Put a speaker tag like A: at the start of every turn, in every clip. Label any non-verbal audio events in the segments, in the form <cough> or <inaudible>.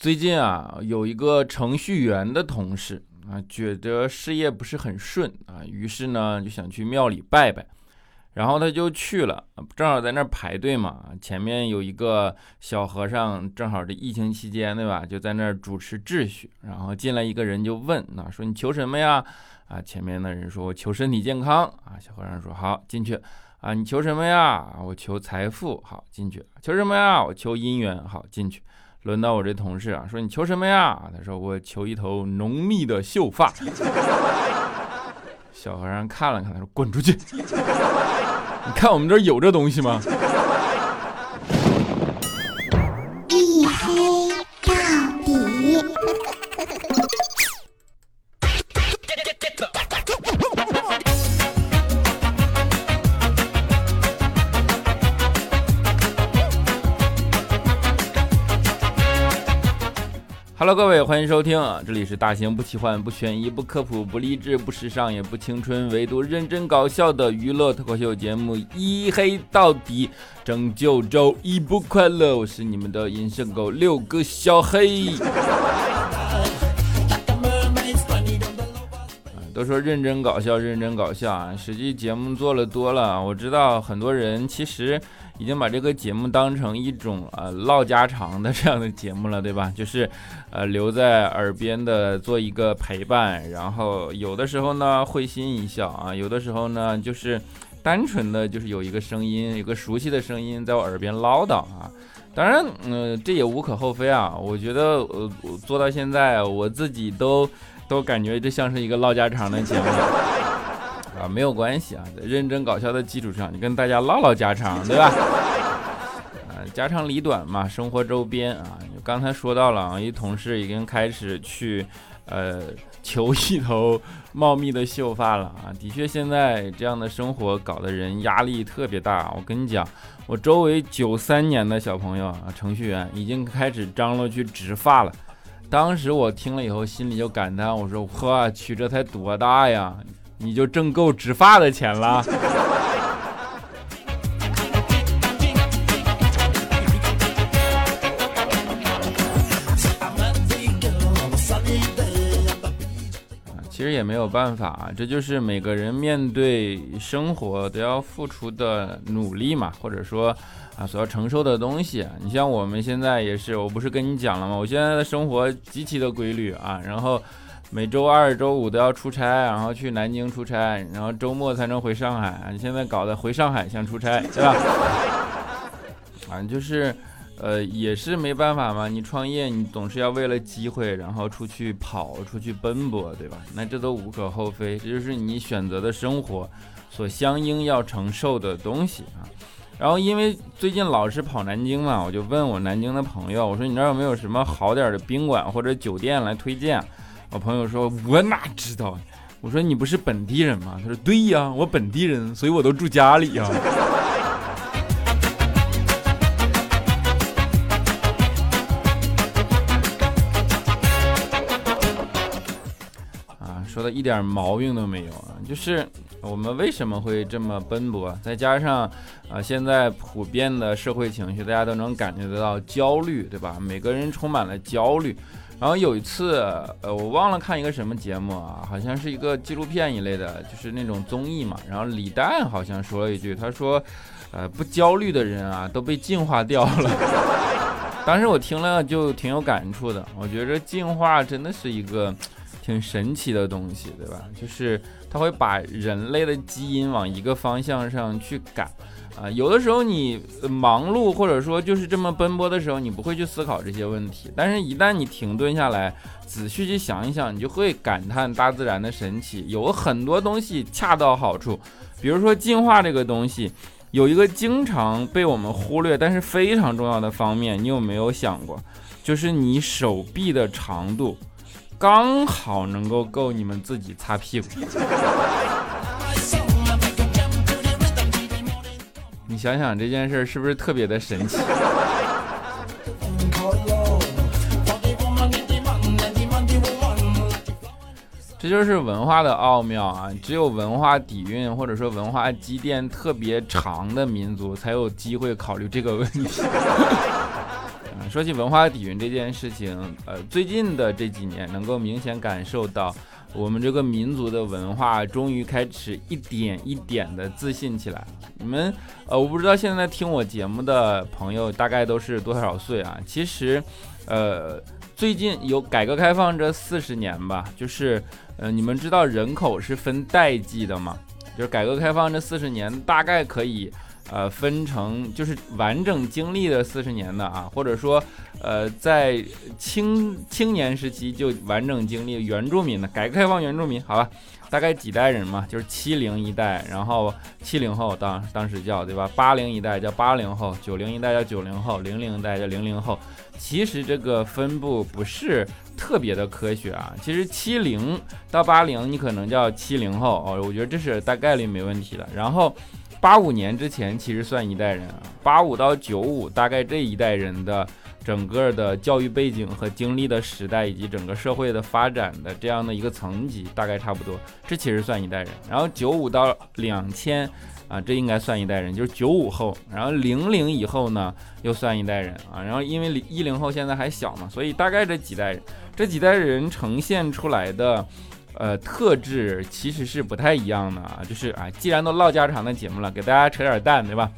A: 最近啊，有一个程序员的同事啊，觉得事业不是很顺啊，于是呢就想去庙里拜拜，然后他就去了，正好在那儿排队嘛，前面有一个小和尚，正好这疫情期间对吧，就在那儿主持秩序，然后进来一个人就问，那说你求什么呀？啊，前面的人说我求身体健康啊，小和尚说好进去啊，你求什么呀？我求财富，好进去，求什么呀？我求姻缘，好进去。轮到我这同事啊，说你求什么呀？他说我求一头浓密的秀发。小和尚看了看，他说滚出去！<laughs> 你看我们这有这东西吗？各位，欢迎收听啊，这里是大型不奇幻、不悬疑、不科普、不励志、不时尚也不青春，唯独认真搞笑的娱乐脱口秀节目《一黑到底》，拯救周一不快乐。我是你们的隐身狗六哥小黑。都说认真搞笑，认真搞笑啊！实际节目做了多了，我知道很多人其实。已经把这个节目当成一种呃唠家常的这样的节目了，对吧？就是，呃留在耳边的做一个陪伴，然后有的时候呢会心一笑啊，有的时候呢就是单纯的就是有一个声音，有个熟悉的声音在我耳边唠叨啊。当然，嗯，这也无可厚非啊。我觉得呃做到现在，我自己都都感觉这像是一个唠家常的节目。啊，没有关系啊，在认真搞笑的基础上，你跟大家唠唠家常，对吧？啊，家长里短嘛，生活周边啊。刚才说到了啊，一同事已经开始去，呃，求一头茂密的秀发了啊。的确，现在这样的生活搞得人压力特别大。我跟你讲，我周围九三年的小朋友啊，程序员已经开始张罗去植发了。当时我听了以后，心里就感叹，我说我去，这才多大呀？你就挣够植发的钱了。<laughs> 也没有办法啊，这就是每个人面对生活都要付出的努力嘛，或者说啊所要承受的东西。你像我们现在也是，我不是跟你讲了吗？我现在的生活极其的规律啊，然后。每周二、周五都要出差，然后去南京出差，然后周末才能回上海。你现在搞得回上海像出差，对吧？<laughs> 啊，就是，呃，也是没办法嘛。你创业，你总是要为了机会，然后出去跑，出去奔波，对吧？那这都无可厚非，这就是你选择的生活所相应要承受的东西啊。然后因为最近老是跑南京嘛，我就问我南京的朋友，我说你那儿有没有什么好点的宾馆或者酒店来推荐？我朋友说：“我哪知道？”我说：“你不是本地人吗？”他说：“对呀，我本地人，所以我都住家里呀。”啊，一点毛病都没有啊！就是我们为什么会这么奔波？再加上啊，现在普遍的社会情绪，大家都能感觉得到焦虑，对吧？每个人充满了焦虑。然后有一次，呃，我忘了看一个什么节目啊，好像是一个纪录片一类的，就是那种综艺嘛。然后李诞好像说了一句，他说，呃，不焦虑的人啊，都被进化掉了。<laughs> 当时我听了就挺有感触的，我觉得进化真的是一个挺神奇的东西，对吧？就是它会把人类的基因往一个方向上去改。啊，有的时候你忙碌或者说就是这么奔波的时候，你不会去思考这些问题。但是，一旦你停顿下来，仔细去想一想，你就会感叹大自然的神奇。有很多东西恰到好处，比如说进化这个东西，有一个经常被我们忽略但是非常重要的方面，你有没有想过？就是你手臂的长度刚好能够够你们自己擦屁股。<laughs> 你想想这件事是不是特别的神奇？这就是文化的奥妙啊！只有文化底蕴或者说文化积淀特别长的民族，才有机会考虑这个问题。说起文化底蕴这件事情，呃，最近的这几年能够明显感受到。我们这个民族的文化终于开始一点一点的自信起来。你们，呃，我不知道现在听我节目的朋友大概都是多少岁啊？其实，呃，最近有改革开放这四十年吧，就是，呃，你们知道人口是分代际的吗？就是改革开放这四十年，大概可以。呃，分成就是完整经历的四十年的啊，或者说，呃，在青青年时期就完整经历原住民的改革开放原住民，好吧，大概几代人嘛，就是七零一代，然后七零后当当时叫对吧？八零一代叫八零后，九零一代叫九零后，零零代叫零零后。其实这个分布不是特别的科学啊，其实七零到八零你可能叫七零后哦，我觉得这是大概率没问题的。然后。八五年之前其实算一代人啊，八五到九五大概这一代人的整个的教育背景和经历的时代以及整个社会的发展的这样的一个层级大概差不多，这其实算一代人。然后九五到两千啊，这应该算一代人，就是九五后。然后零零以后呢，又算一代人啊。然后因为零一零后现在还小嘛，所以大概这几代人，这几代人呈现出来的。呃，特质其实是不太一样的啊，就是啊，既然都唠家常的节目了，给大家扯点蛋，对吧？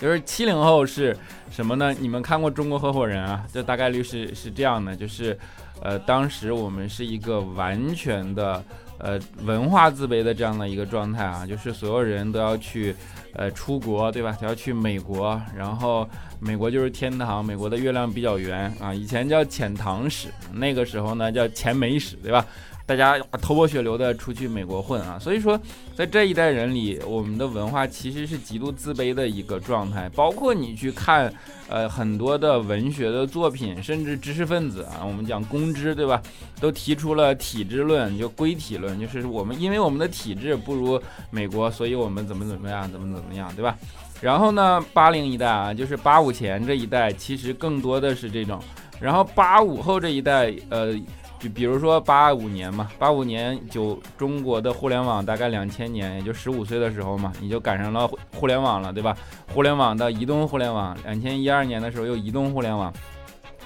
A: 就是七零后是什么呢？你们看过《中国合伙人》啊？这大概率是是这样的，就是，呃，当时我们是一个完全的呃文化自卑的这样的一个状态啊，就是所有人都要去呃出国，对吧？都要去美国，然后美国就是天堂，美国的月亮比较圆啊，以前叫遣唐使，那个时候呢叫前美使，对吧？大家头破血流的出去美国混啊，所以说在这一代人里，我们的文化其实是极度自卑的一个状态。包括你去看，呃，很多的文学的作品，甚至知识分子啊，我们讲公知，对吧？都提出了体制论，就归体论，就是我们因为我们的体制不如美国，所以我们怎么怎么样，怎么怎么样，对吧？然后呢，八零一代啊，就是八五前这一代，其实更多的是这种，然后八五后这一代，呃。就比如说八五年嘛，八五年就中国的互联网大概两千年，也就十五岁的时候嘛，你就赶上了互联网了，对吧？互联网到移动互联网，两千一二年的时候又移动互联网，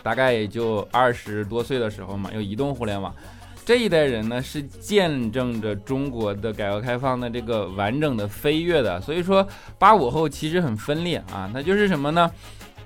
A: 大概也就二十多岁的时候嘛，又移动互联网。这一代人呢，是见证着中国的改革开放的这个完整的飞跃的。所以说，八五后其实很分裂啊，那就是什么呢？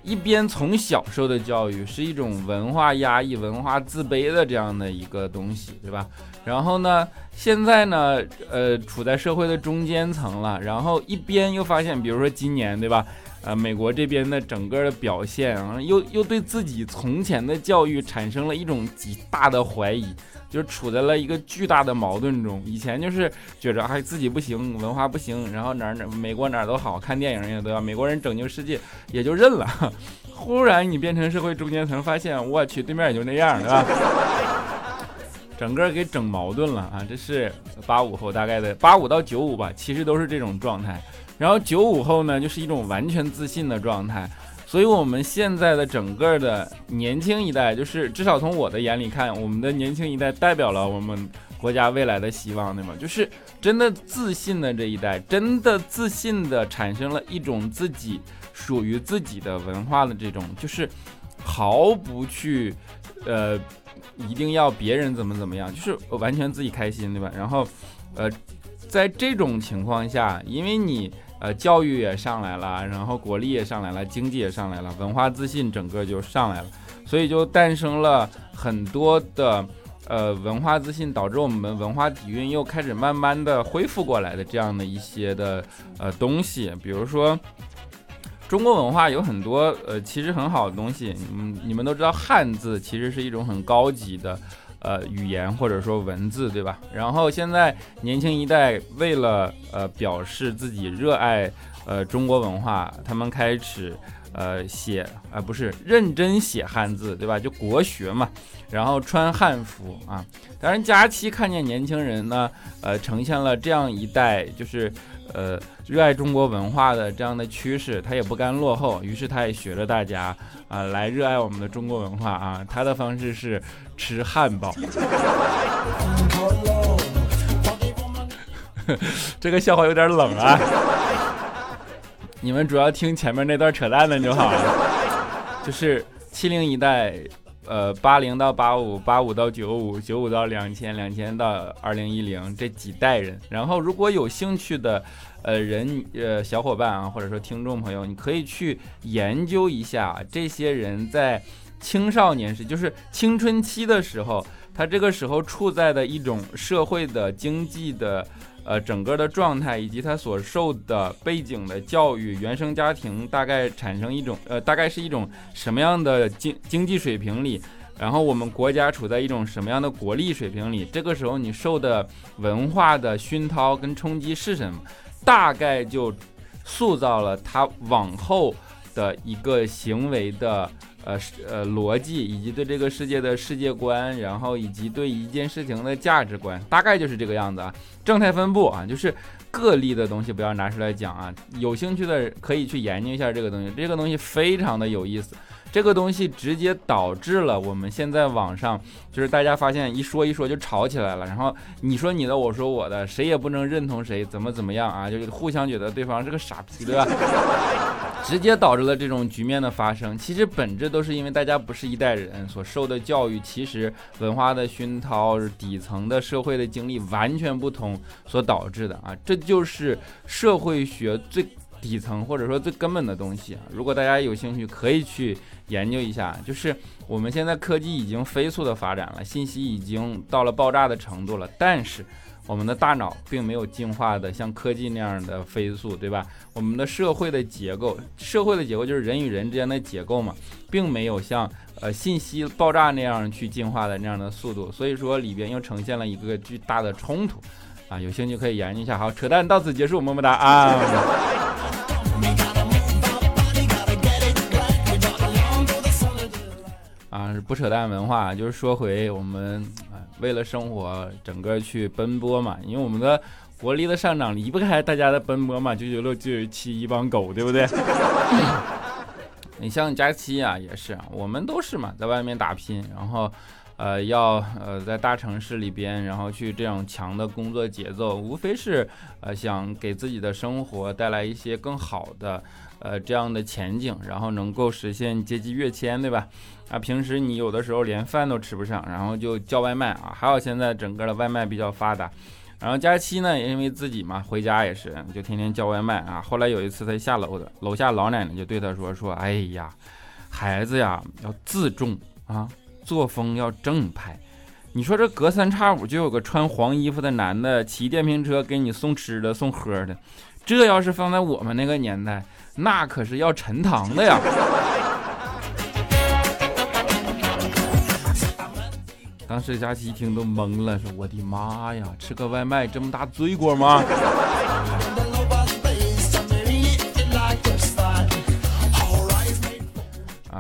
A: 一边从小受的教育是一种文化压抑、文化自卑的这样的一个东西，对吧？然后呢，现在呢，呃，处在社会的中间层了。然后一边又发现，比如说今年，对吧？呃，美国这边的整个的表现啊，又又对自己从前的教育产生了一种极大的怀疑。就是处在了一个巨大的矛盾中。以前就是觉着还自己不行，文化不行，然后哪儿哪美国哪儿都好看电影也都美国人拯救世界，也就认了。<laughs> 忽然你变成社会中间层，发现我去对面也就那样，对吧？<laughs> 整个给整矛盾了啊！这是八五后大概的八五到九五吧，其实都是这种状态。然后九五后呢，就是一种完全自信的状态。所以，我们现在的整个的年轻一代，就是至少从我的眼里看，我们的年轻一代代表了我们国家未来的希望，对吗？就是真的自信的这一代，真的自信的产生了一种自己属于自己的文化的这种，就是毫不去，呃，一定要别人怎么怎么样，就是完全自己开心，对吧？然后，呃，在这种情况下，因为你。呃，教育也上来了，然后国力也上来了，经济也上来了，文化自信整个就上来了，所以就诞生了很多的呃文化自信，导致我们文化底蕴又开始慢慢的恢复过来的这样的一些的呃东西，比如说中国文化有很多呃其实很好的东西，嗯，你们都知道汉字其实是一种很高级的。呃，语言或者说文字，对吧？然后现在年轻一代为了呃表示自己热爱呃中国文化，他们开始呃写啊不是认真写汉字，对吧？就国学嘛，然后穿汉服啊。当然，佳期看见年轻人呢，呃，呈现了这样一代就是呃热爱中国文化的这样的趋势，他也不甘落后，于是他也学着大家啊来热爱我们的中国文化啊。他的方式是。吃汉堡，<laughs> 这个笑话有点冷啊！你们主要听前面那段扯淡的就好了。就是七零一代，呃，八零到八五，八五到九五，九五到两千，两千到二零一零这几代人。然后如果有兴趣的，呃，人呃小伙伴啊，或者说听众朋友，你可以去研究一下这些人在青少年时，就是青春期的时候，他这个时候处在的一种社会的经济的。呃，整个的状态以及他所受的背景的教育，原生家庭大概产生一种呃，大概是一种什么样的经经济水平里，然后我们国家处在一种什么样的国力水平里，这个时候你受的文化的熏陶跟冲击是什么，大概就塑造了他往后的一个行为的。呃，呃，逻辑以及对这个世界的世界观，然后以及对一件事情的价值观，大概就是这个样子啊。正态分布啊，就是个例的东西不要拿出来讲啊。有兴趣的可以去研究一下这个东西，这个东西非常的有意思。这个东西直接导致了我们现在网上就是大家发现一说一说就吵起来了，然后你说你的，我说我的，谁也不能认同谁，怎么怎么样啊？<laughs> 就是互相觉得对方是个傻逼，对吧？直接导致了这种局面的发生。其实本质都是因为大家不是一代人所受的教育，其实文化的熏陶、底层的社会的经历完全不同所导致的啊！这就是社会学最底层或者说最根本的东西啊！如果大家有兴趣，可以去。研究一下，就是我们现在科技已经飞速的发展了，信息已经到了爆炸的程度了，但是我们的大脑并没有进化的像科技那样的飞速，对吧？我们的社会的结构，社会的结构就是人与人之间的结构嘛，并没有像呃信息爆炸那样去进化的那样的速度，所以说里边又呈现了一个巨大的冲突啊！有兴趣可以研究一下。好，扯淡到此结束，么么哒啊！不扯淡文化，就是说回我们为了生活整个去奔波嘛，因为我们的国力的上涨离不开大家的奔波嘛，九九六九九七一帮狗，对不对？<laughs> 你像佳期啊，也是，我们都是嘛，在外面打拼，然后呃要呃在大城市里边，然后去这种强的工作节奏，无非是呃想给自己的生活带来一些更好的。呃，这样的前景，然后能够实现阶级跃迁，对吧？啊，平时你有的时候连饭都吃不上，然后就叫外卖啊。还有现在整个的外卖比较发达，然后假期呢，也因为自己嘛，回家也是就天天叫外卖啊。后来有一次他下楼的，楼下老奶奶就对他说说，哎呀，孩子呀要自重啊，作风要正派。你说这隔三差五就有个穿黄衣服的男的骑电瓶车给你送吃的送喝的，这要是放在我们那个年代。那可是要沉塘的呀！<laughs> 当时佳琪一听都懵了，说：“我的妈呀，吃个外卖这么大罪过吗？”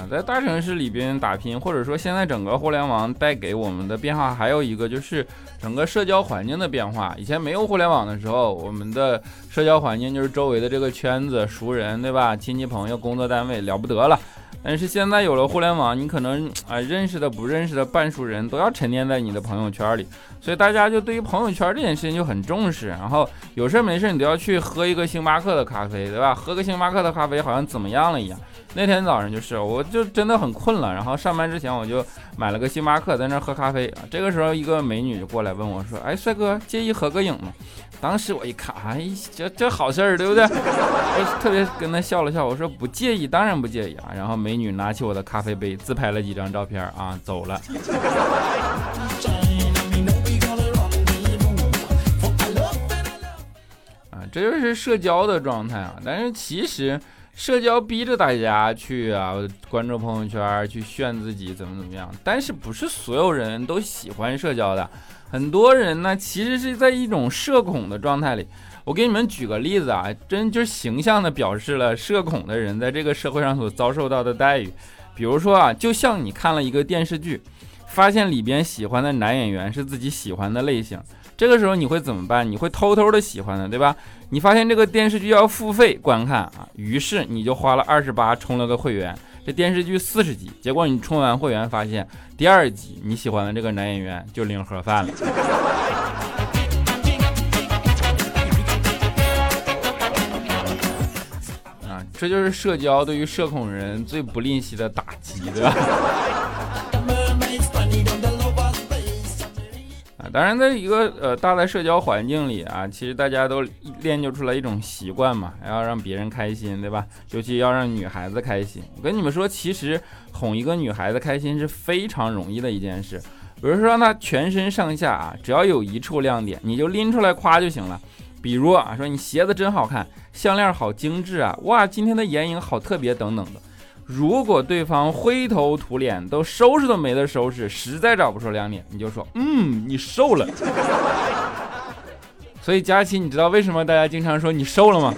A: 在大城市里边打拼，或者说现在整个互联网带给我们的变化，还有一个就是整个社交环境的变化。以前没有互联网的时候，我们的社交环境就是周围的这个圈子、熟人，对吧？亲戚朋友、工作单位了不得了。但是现在有了互联网，你可能啊认识的、不认识的半熟人都要沉淀在你的朋友圈里，所以大家就对于朋友圈这件事情就很重视。然后有事没事你都要去喝一个星巴克的咖啡，对吧？喝个星巴克的咖啡好像怎么样了一样。那天早上就是，我就真的很困了，然后上班之前我就买了个星巴克，在那喝咖啡啊。这个时候一个美女就过来问我说：“哎，帅哥，介意合个影吗？”当时我一看，哎，这这好事儿，对不对？<laughs> 我特别跟她笑了笑，我说不介意，当然不介意啊。然后美女拿起我的咖啡杯，自拍了几张照片啊，走了。这就是社交的状态啊。但是其实。社交逼着大家去啊，关注朋友圈，去炫自己怎么怎么样。但是不是所有人都喜欢社交的，很多人呢其实是在一种社恐的状态里。我给你们举个例子啊，真就形象的表示了社恐的人在这个社会上所遭受到的待遇。比如说啊，就像你看了一个电视剧，发现里边喜欢的男演员是自己喜欢的类型。这个时候你会怎么办？你会偷偷的喜欢的，对吧？你发现这个电视剧要付费观看啊，于是你就花了二十八充了个会员。这电视剧四十集，结果你充完会员发现第二集你喜欢的这个男演员就领盒饭了。<laughs> 啊，这就是社交对于社恐人最不吝惜的打击，对吧？<laughs> 当然，在一个呃大的社交环境里啊，其实大家都练就出来一种习惯嘛，要让别人开心，对吧？尤其要让女孩子开心。我跟你们说，其实哄一个女孩子开心是非常容易的一件事。比如说，让她全身上下啊，只要有一处亮点，你就拎出来夸就行了。比如啊，说你鞋子真好看，项链好精致啊，哇，今天的眼影好特别等等的。如果对方灰头土脸，都收拾都没得收拾，实在找不出亮点，你就说，嗯，你瘦了。<laughs> 所以佳琪，你知道为什么大家经常说你瘦了吗？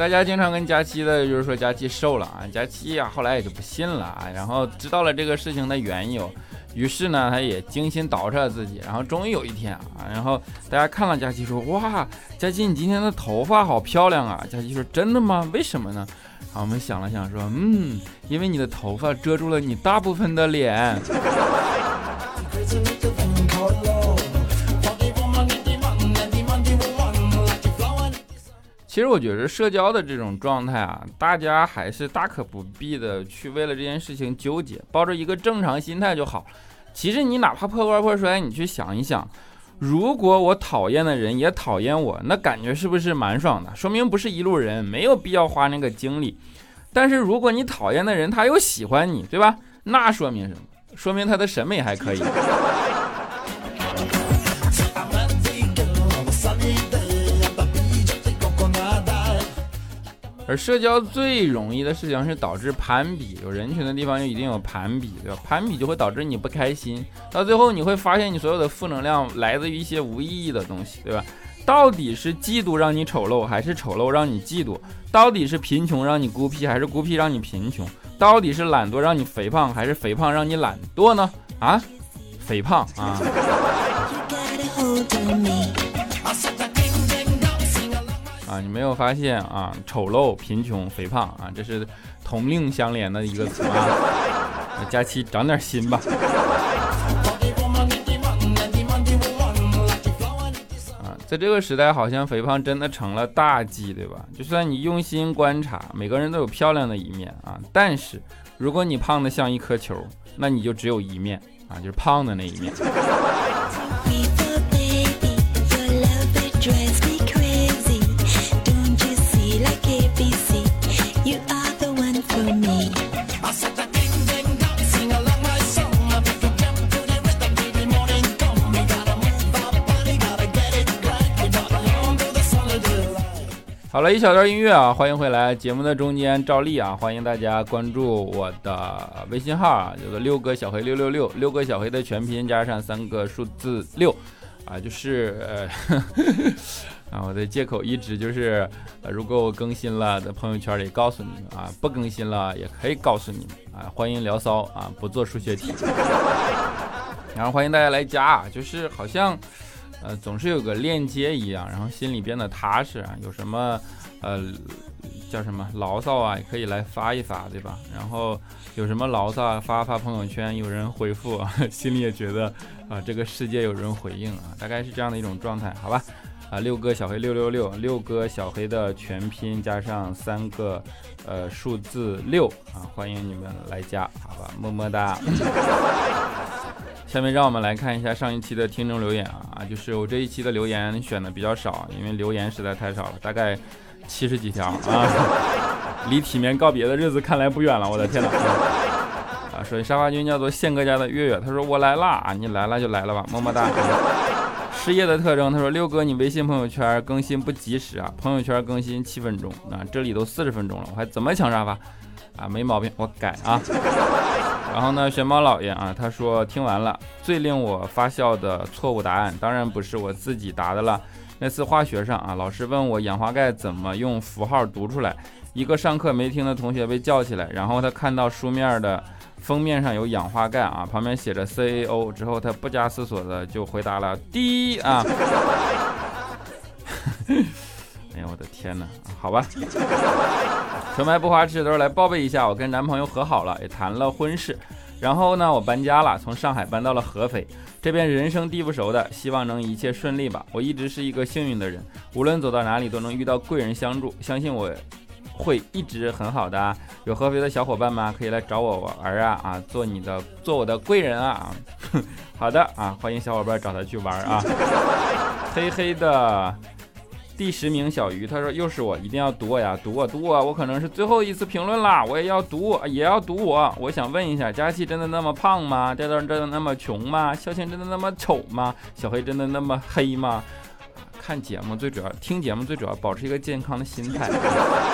A: 大家经常跟佳期的，就是说佳期瘦了啊，佳期呀，后来也就不信了啊，然后知道了这个事情的缘由，于是呢，他也精心捯饬了自己，然后终于有一天啊，然后大家看了佳期说，哇，佳期你今天的头发好漂亮啊，佳期说真的吗？为什么呢？好，我们想了想说，嗯，因为你的头发遮住了你大部分的脸。其实我觉得社交的这种状态啊，大家还是大可不必的去为了这件事情纠结，抱着一个正常心态就好。其实你哪怕破罐破摔，你去想一想，如果我讨厌的人也讨厌我，那感觉是不是蛮爽的？说明不是一路人，没有必要花那个精力。但是如果你讨厌的人他又喜欢你，对吧？那说明什么？说明他的审美还可以。而社交最容易的事情是导致攀比，有人群的地方就一定有攀比，对吧？攀比就会导致你不开心，到最后你会发现你所有的负能量来自于一些无意义的东西，对吧？到底是嫉妒让你丑陋，还是丑陋让你嫉妒？到底是贫穷让你孤僻，还是孤僻让你贫穷？到底是懒惰让你肥胖，还是肥胖让你懒惰呢？啊，肥胖啊！啊，你没有发现啊？丑陋、贫穷、肥胖啊，这是同命相连的一个词啊！佳期长点心吧。啊，在这个时代，好像肥胖真的成了大忌，对吧？就算你用心观察，每个人都有漂亮的一面啊，但是如果你胖的像一颗球，那你就只有一面啊，就是胖的那一面。好了一小段音乐啊，欢迎回来。节目的中间，照例啊，欢迎大家关注我的微信号啊，叫做六个小黑六六六，六个小黑的全拼加上三个数字六啊，就是呃 <laughs> 啊，我的借口一直就是，如果我更新了，在朋友圈里告诉你们啊，不更新了也可以告诉你们啊，欢迎聊骚啊，不做数学题，然后欢迎大家来加，就是好像。呃，总是有个链接一样，然后心里变得踏实啊。有什么，呃，叫什么牢骚啊，也可以来发一发，对吧？然后有什么牢骚啊发发朋友圈，有人回复，<laughs> 心里也觉得啊，这个世界有人回应啊，大概是这样的一种状态，好吧？啊，六哥小黑六六六，六哥小黑的全拼加上三个呃数字六啊，欢迎你们来加，好吧？么么哒。<laughs> 下面让我们来看一下上一期的听众留言啊，就是我这一期的留言选的比较少，因为留言实在太少了，大概七十几条啊，<laughs> 离体面告别的日子看来不远了，我的天哪！啊，说沙发君叫做宪哥家的月月，他说我来啦，你来了就来了吧，么么哒。失业的特征，他说六哥你微信朋友圈更新不及时啊，朋友圈更新七分钟啊，这里都四十分钟了，我还怎么抢沙发啊？没毛病，我改啊。然后呢，玄猫老爷啊，他说听完了，最令我发笑的错误答案，当然不是我自己答的了。那次化学上啊，老师问我氧化钙怎么用符号读出来，一个上课没听的同学被叫起来，然后他看到书面的封面上有氧化钙啊，旁边写着 CaO，之后他不加思索的就回答了 D 啊。<laughs> 哎呀，我的天哪，好吧。纯白不花痴都是来报备一下，我跟男朋友和好了，也谈了婚事。然后呢，我搬家了，从上海搬到了合肥，这边人生地不熟的，希望能一切顺利吧。我一直是一个幸运的人，无论走到哪里都能遇到贵人相助，相信我会一直很好的。有合肥的小伙伴吗？可以来找我玩啊啊，做你的做我的贵人啊。<laughs> 好的啊，欢迎小伙伴找他去玩啊。<laughs> 黑黑的。第十名小鱼，他说又是我，一定要读我呀，读我读我，我可能是最后一次评论啦，我也要读，也要读我。我想问一下，佳琪真的那么胖吗？这段真的那么穷吗？肖倩真的那么丑吗？小黑真的那么黑吗？看节目最主要，听节目最主要，保持一个健康的心态。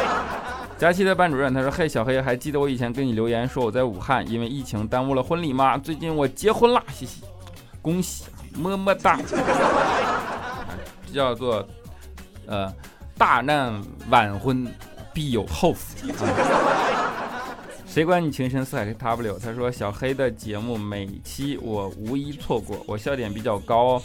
A: <laughs> 佳期的班主任他说，嘿，小黑还记得我以前给你留言说我在武汉因为疫情耽误了婚礼吗？最近我结婚啦，嘻嘻，恭喜，么么哒。<laughs> 叫做。呃，大难晚婚必有后福。啊谁管你情深似海？W 他说小黑的节目每期我无一错过，我笑点比较高。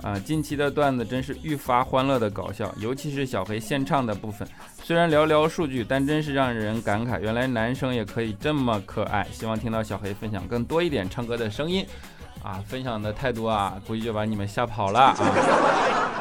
A: 啊，近期的段子真是愈发欢乐的搞笑，尤其是小黑献唱的部分，虽然寥寥数句，但真是让人感慨，原来男生也可以这么可爱。希望听到小黑分享更多一点唱歌的声音。啊，分享的太多啊，估计就把你们吓跑了啊！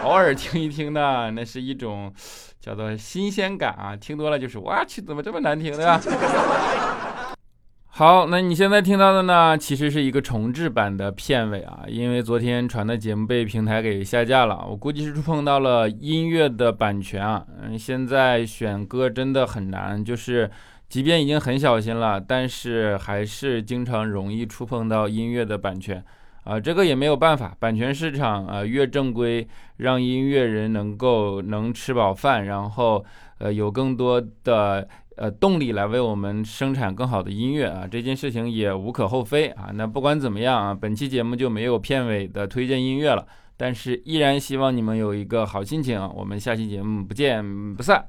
A: 偶尔听一听呢，那是一种叫做新鲜感啊。听多了就是，我去，怎么这么难听的？<laughs> 好，那你现在听到的呢，其实是一个重制版的片尾啊，因为昨天传的节目被平台给下架了，我估计是碰到了音乐的版权啊。嗯，现在选歌真的很难，就是。即便已经很小心了，但是还是经常容易触碰到音乐的版权，啊，这个也没有办法。版权市场啊越正规，让音乐人能够能吃饱饭，然后呃有更多的呃动力来为我们生产更好的音乐啊，这件事情也无可厚非啊。那不管怎么样啊，本期节目就没有片尾的推荐音乐了，但是依然希望你们有一个好心情。我们下期节目不见不散。